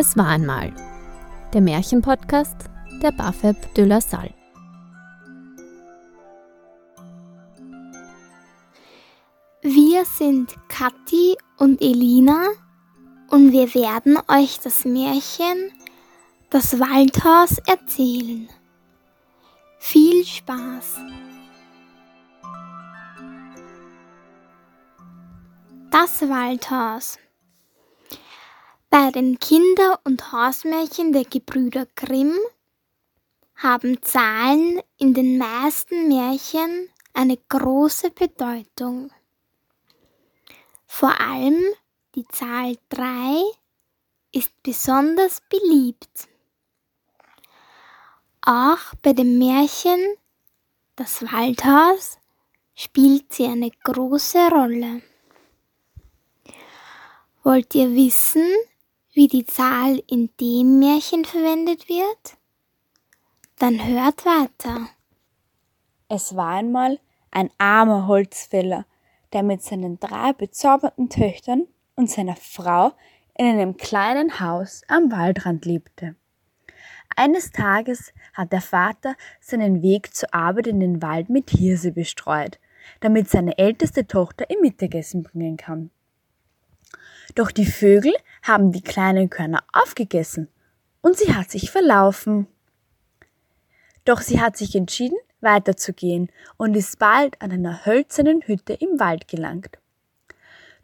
Es war einmal. Der Märchenpodcast der Bafeb de la Salle. Wir sind Kathi und Elina und wir werden euch das Märchen Das Waldhaus erzählen. Viel Spaß! Das Waldhaus Bei den Kinder- und Hausmärchen der Gebrüder Grimm haben Zahlen in den meisten Märchen eine große Bedeutung. Vor allem die Zahl 3 ist besonders beliebt. Auch bei dem Märchen Das Waldhaus spielt sie eine große Rolle. Wollt ihr wissen, wie die Zahl in dem Märchen verwendet wird? Dann hört weiter. Es war einmal ein armer Holzfäller, der mit seinen drei bezaubernden Töchtern und seiner Frau in einem kleinen Haus am Waldrand lebte. Eines Tages hat der Vater seinen Weg zur Arbeit in den Wald mit Hirse bestreut, damit seine älteste Tochter ihr Mittagessen bringen kann. Doch die Vögel haben die kleinen Körner aufgegessen und sie hat sich verlaufen. Doch sie hat sich entschieden, weiterzugehen und ist bald an einer hölzernen Hütte im Wald gelangt.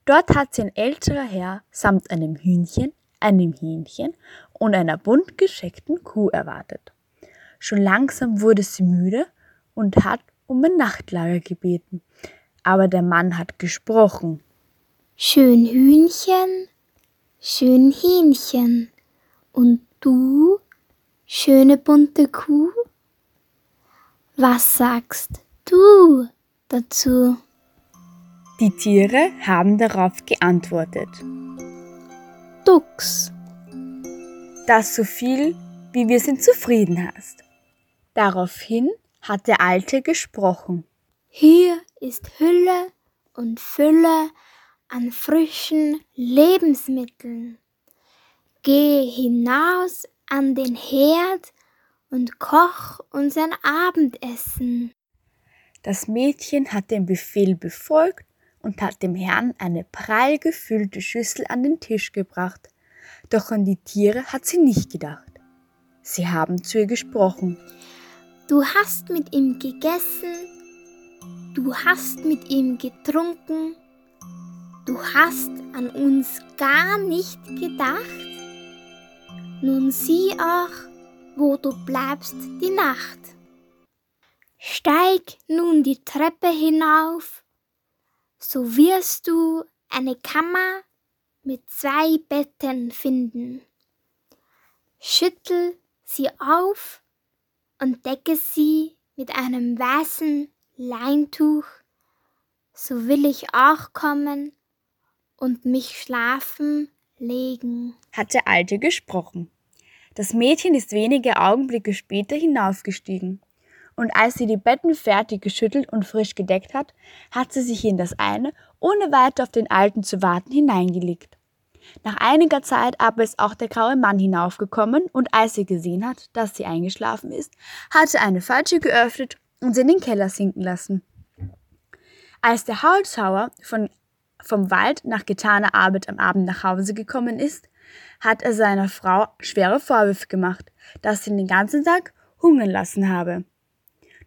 Dort hat sie ein älterer Herr samt einem Hühnchen, einem Hähnchen und einer bunt gescheckten Kuh erwartet. Schon langsam wurde sie müde und hat um ein Nachtlager gebeten. Aber der Mann hat gesprochen. Schön Hühnchen, schön Hähnchen. Und du, schöne bunte Kuh? Was sagst du dazu? Die Tiere haben darauf geantwortet. Dux. Das so viel, wie wir sind zufrieden hast. Daraufhin hat der Alte gesprochen. Hier ist Hülle und Fülle an frischen Lebensmitteln. Geh hinaus an den Herd und koch uns ein Abendessen. Das Mädchen hat den Befehl befolgt und hat dem Herrn eine prall gefüllte Schüssel an den Tisch gebracht. Doch an die Tiere hat sie nicht gedacht. Sie haben zu ihr gesprochen. Du hast mit ihm gegessen, du hast mit ihm getrunken, du hast an uns gar nicht gedacht. Nun sieh auch, wo du bleibst die Nacht. Steig nun die Treppe hinauf, so wirst du eine Kammer mit zwei Betten finden. Schüttel sie auf und decke sie mit einem weißen Leintuch, so will ich auch kommen und mich schlafen legen, hat der Alte gesprochen. Das Mädchen ist wenige Augenblicke später hinaufgestiegen, und als sie die Betten fertig geschüttelt und frisch gedeckt hat, hat sie sich in das eine, ohne weiter auf den Alten zu warten, hineingelegt. Nach einiger Zeit aber ist auch der graue Mann hinaufgekommen, und als er gesehen hat, dass sie eingeschlafen ist, hat er eine Falsche geöffnet und sie in den Keller sinken lassen. Als der Holzhauer von, vom Wald nach getaner Arbeit am Abend nach Hause gekommen ist, hat er seiner Frau schwere Vorwürfe gemacht, dass sie ihn den ganzen Tag hungern lassen habe.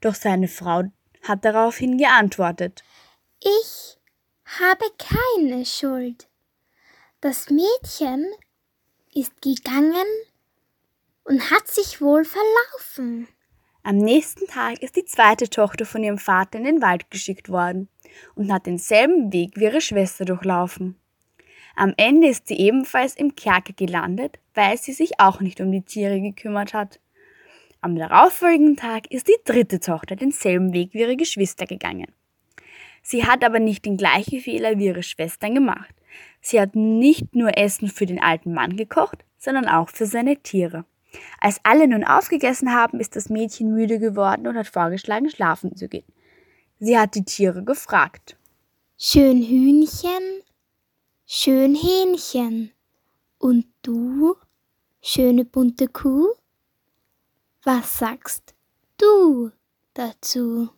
Doch seine Frau hat daraufhin geantwortet. Ich habe keine Schuld. Das Mädchen ist gegangen und hat sich wohl verlaufen. Am nächsten Tag ist die zweite Tochter von ihrem Vater in den Wald geschickt worden und hat denselben Weg wie ihre Schwester durchlaufen. Am Ende ist sie ebenfalls im Kerker gelandet, weil sie sich auch nicht um die Tiere gekümmert hat. Am darauffolgenden Tag ist die dritte Tochter denselben Weg wie ihre Geschwister gegangen. Sie hat aber nicht den gleichen Fehler wie ihre Schwestern gemacht. Sie hat nicht nur Essen für den alten Mann gekocht, sondern auch für seine Tiere. Als alle nun aufgegessen haben, ist das Mädchen müde geworden und hat vorgeschlagen, schlafen zu gehen. Sie hat die Tiere gefragt. Schön Hühnchen, schön Hähnchen. Und du, schöne bunte Kuh? Was sagst du dazu?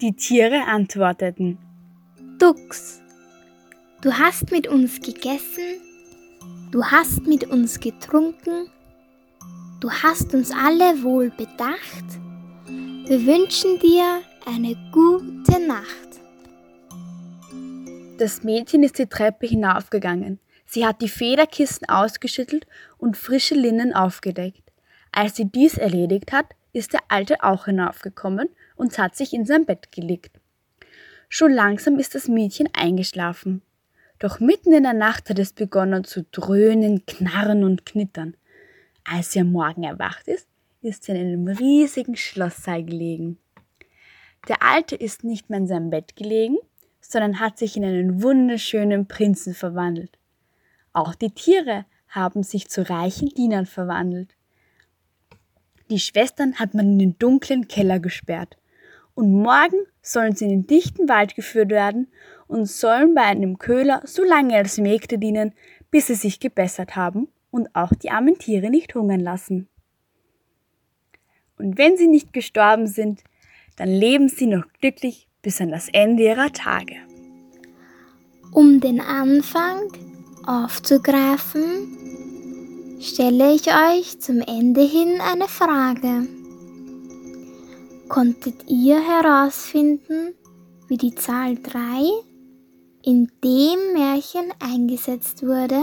Die Tiere antworteten, Dux, du hast mit uns gegessen, du hast mit uns getrunken, du hast uns alle wohl bedacht. Wir wünschen dir eine gute Nacht. Das Mädchen ist die Treppe hinaufgegangen. Sie hat die Federkissen ausgeschüttelt und frische Linnen aufgedeckt. Als sie dies erledigt hat, ist der Alte auch hinaufgekommen und hat sich in sein Bett gelegt. Schon langsam ist das Mädchen eingeschlafen. Doch mitten in der Nacht hat es begonnen zu dröhnen, knarren und knittern. Als sie am Morgen erwacht ist, ist sie in einem riesigen Schlosssaal gelegen. Der Alte ist nicht mehr in seinem Bett gelegen, sondern hat sich in einen wunderschönen Prinzen verwandelt. Auch die Tiere haben sich zu reichen Dienern verwandelt. Die Schwestern hat man in den dunklen Keller gesperrt. Und morgen sollen sie in den dichten Wald geführt werden und sollen bei einem Köhler so lange als Mägde dienen, bis sie sich gebessert haben und auch die armen Tiere nicht hungern lassen. Und wenn sie nicht gestorben sind, dann leben sie noch glücklich bis an das Ende ihrer Tage. Um den Anfang aufzugreifen, stelle ich euch zum Ende hin eine Frage. Konntet ihr herausfinden, wie die Zahl 3 in dem Märchen eingesetzt wurde?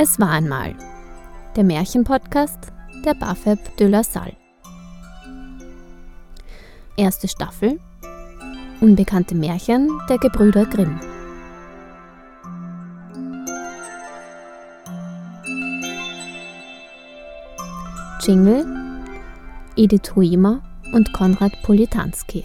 Es war einmal der Märchenpodcast der Bafeb de la Salle. Erste Staffel Unbekannte Märchen der Gebrüder Grimm. Jingle Edith Huimer und Konrad Politanski.